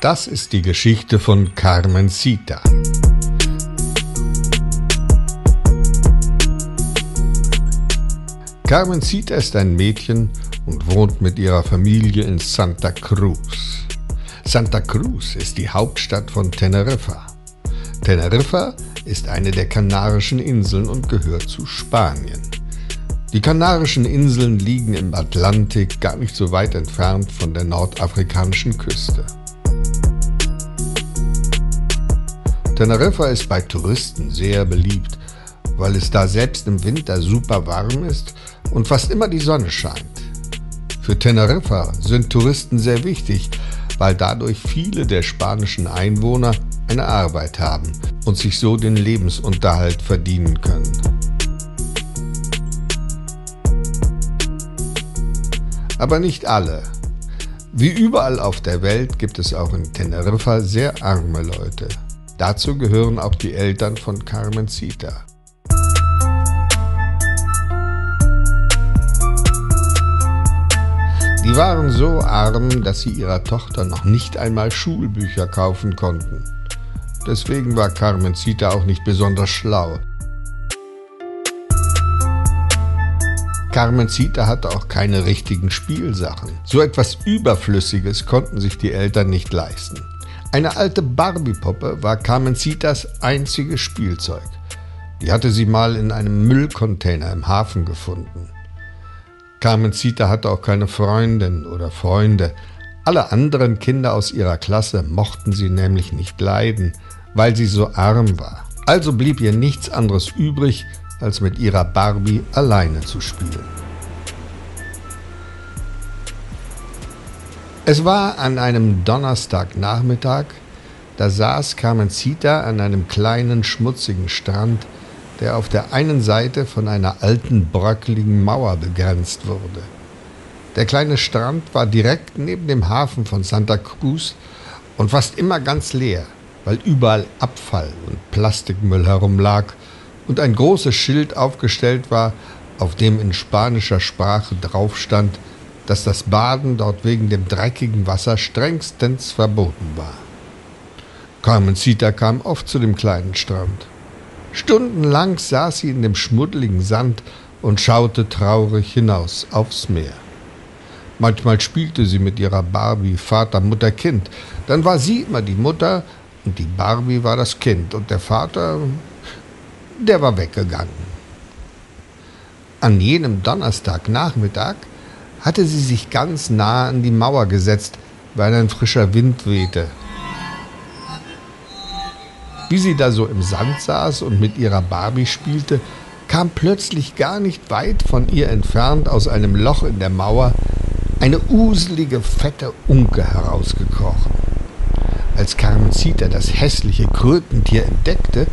Das ist die Geschichte von Carmencita. Carmencita ist ein Mädchen und wohnt mit ihrer Familie in Santa Cruz. Santa Cruz ist die Hauptstadt von Teneriffa. Teneriffa ist eine der Kanarischen Inseln und gehört zu Spanien. Die Kanarischen Inseln liegen im Atlantik gar nicht so weit entfernt von der nordafrikanischen Küste. Teneriffa ist bei Touristen sehr beliebt, weil es da selbst im Winter super warm ist und fast immer die Sonne scheint. Für Teneriffa sind Touristen sehr wichtig, weil dadurch viele der spanischen Einwohner eine Arbeit haben und sich so den Lebensunterhalt verdienen können. Aber nicht alle. Wie überall auf der Welt gibt es auch in Teneriffa sehr arme Leute. Dazu gehören auch die Eltern von Carmencita. Die waren so arm, dass sie ihrer Tochter noch nicht einmal Schulbücher kaufen konnten. Deswegen war Carmencita auch nicht besonders schlau. Carmencita hatte auch keine richtigen Spielsachen. So etwas Überflüssiges konnten sich die Eltern nicht leisten. Eine alte Barbie-Puppe war Carmencitas einziges Spielzeug. Die hatte sie mal in einem Müllcontainer im Hafen gefunden. Carmencita hatte auch keine Freundin oder Freunde. Alle anderen Kinder aus ihrer Klasse mochten sie nämlich nicht leiden, weil sie so arm war. Also blieb ihr nichts anderes übrig, als mit ihrer Barbie alleine zu spielen. Es war an einem Donnerstagnachmittag, da saß Carmencita an einem kleinen schmutzigen Strand, der auf der einen Seite von einer alten bröckeligen Mauer begrenzt wurde. Der kleine Strand war direkt neben dem Hafen von Santa Cruz und fast immer ganz leer, weil überall Abfall und Plastikmüll herumlag und ein großes Schild aufgestellt war, auf dem in spanischer Sprache drauf stand, dass das Baden dort wegen dem dreckigen Wasser strengstens verboten war. Carmencita kam oft zu dem kleinen Strand. Stundenlang saß sie in dem schmuddeligen Sand und schaute traurig hinaus aufs Meer. Manchmal spielte sie mit ihrer Barbie Vater, Mutter, Kind. Dann war sie immer die Mutter und die Barbie war das Kind und der Vater, der war weggegangen. An jenem Donnerstagnachmittag hatte sie sich ganz nah an die Mauer gesetzt, weil ein frischer Wind wehte. Wie sie da so im Sand saß und mit ihrer Barbie spielte, kam plötzlich gar nicht weit von ihr entfernt aus einem Loch in der Mauer eine uselige, fette Unke herausgekrochen. Als Carmencita das hässliche Krötentier entdeckte,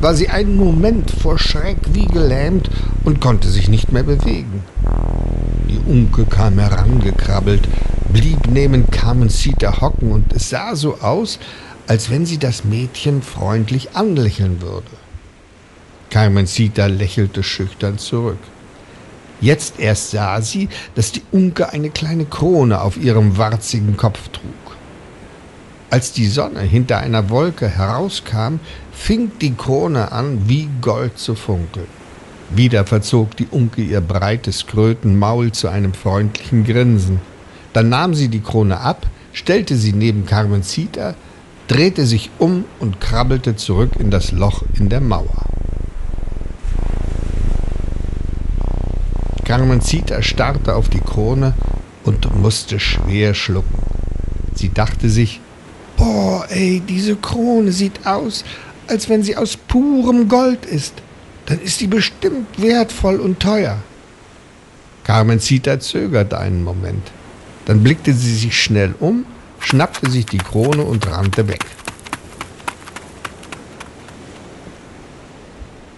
war sie einen Moment vor Schreck wie gelähmt und konnte sich nicht mehr bewegen. Die Unke kam herangekrabbelt, blieb neben Carmencita hocken und es sah so aus, als wenn sie das Mädchen freundlich anlächeln würde. Carmencita lächelte schüchtern zurück. Jetzt erst sah sie, dass die Unke eine kleine Krone auf ihrem warzigen Kopf trug. Als die Sonne hinter einer Wolke herauskam, fing die Krone an, wie Gold zu funkeln. Wieder verzog die Unke ihr breites Krötenmaul zu einem freundlichen Grinsen. Dann nahm sie die Krone ab, stellte sie neben Carmencita, drehte sich um und krabbelte zurück in das Loch in der Mauer. Carmencita starrte auf die Krone und musste schwer schlucken. Sie dachte sich, Boah, ey, diese Krone sieht aus, als wenn sie aus purem Gold ist dann ist die bestimmt wertvoll und teuer. Carmencita zögerte einen Moment. Dann blickte sie sich schnell um, schnappte sich die Krone und rannte weg.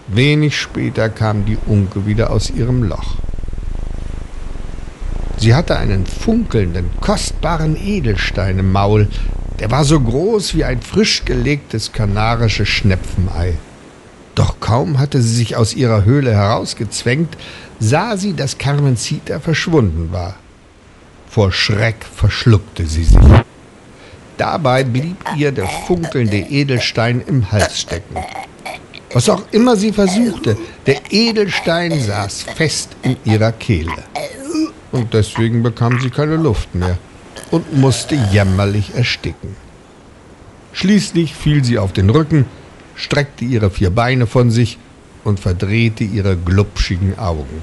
Wenig später kam die Unke wieder aus ihrem Loch. Sie hatte einen funkelnden, kostbaren Edelstein im Maul, Der war so groß wie ein frisch gelegtes kanarisches Schnepfenei. Doch kaum hatte sie sich aus ihrer Höhle herausgezwängt, sah sie, dass Carmencita verschwunden war. Vor Schreck verschluckte sie sich. Dabei blieb ihr der funkelnde Edelstein im Hals stecken. Was auch immer sie versuchte, der Edelstein saß fest in ihrer Kehle. Und deswegen bekam sie keine Luft mehr und musste jämmerlich ersticken. Schließlich fiel sie auf den Rücken, streckte ihre vier Beine von sich und verdrehte ihre glubschigen Augen.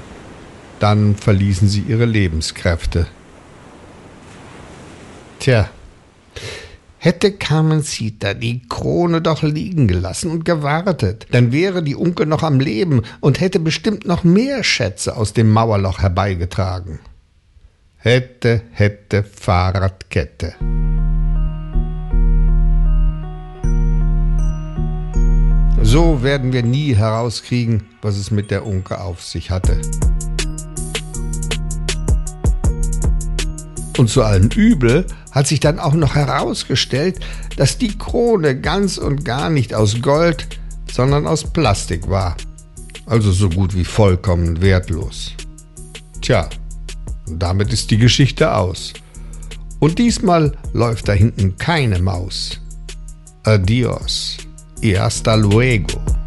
Dann verließen sie ihre Lebenskräfte. Tja, Hätte Carmencita die Krone doch liegen gelassen und gewartet, dann wäre die Unke noch am Leben und hätte bestimmt noch mehr Schätze aus dem Mauerloch herbeigetragen. Hätte, hätte, Fahrradkette. So werden wir nie herauskriegen, was es mit der Unke auf sich hatte. Und zu allem Übel hat sich dann auch noch herausgestellt, dass die Krone ganz und gar nicht aus Gold, sondern aus Plastik war. Also so gut wie vollkommen wertlos. Tja, damit ist die Geschichte aus. Und diesmal läuft da hinten keine Maus. Adios y hasta luego.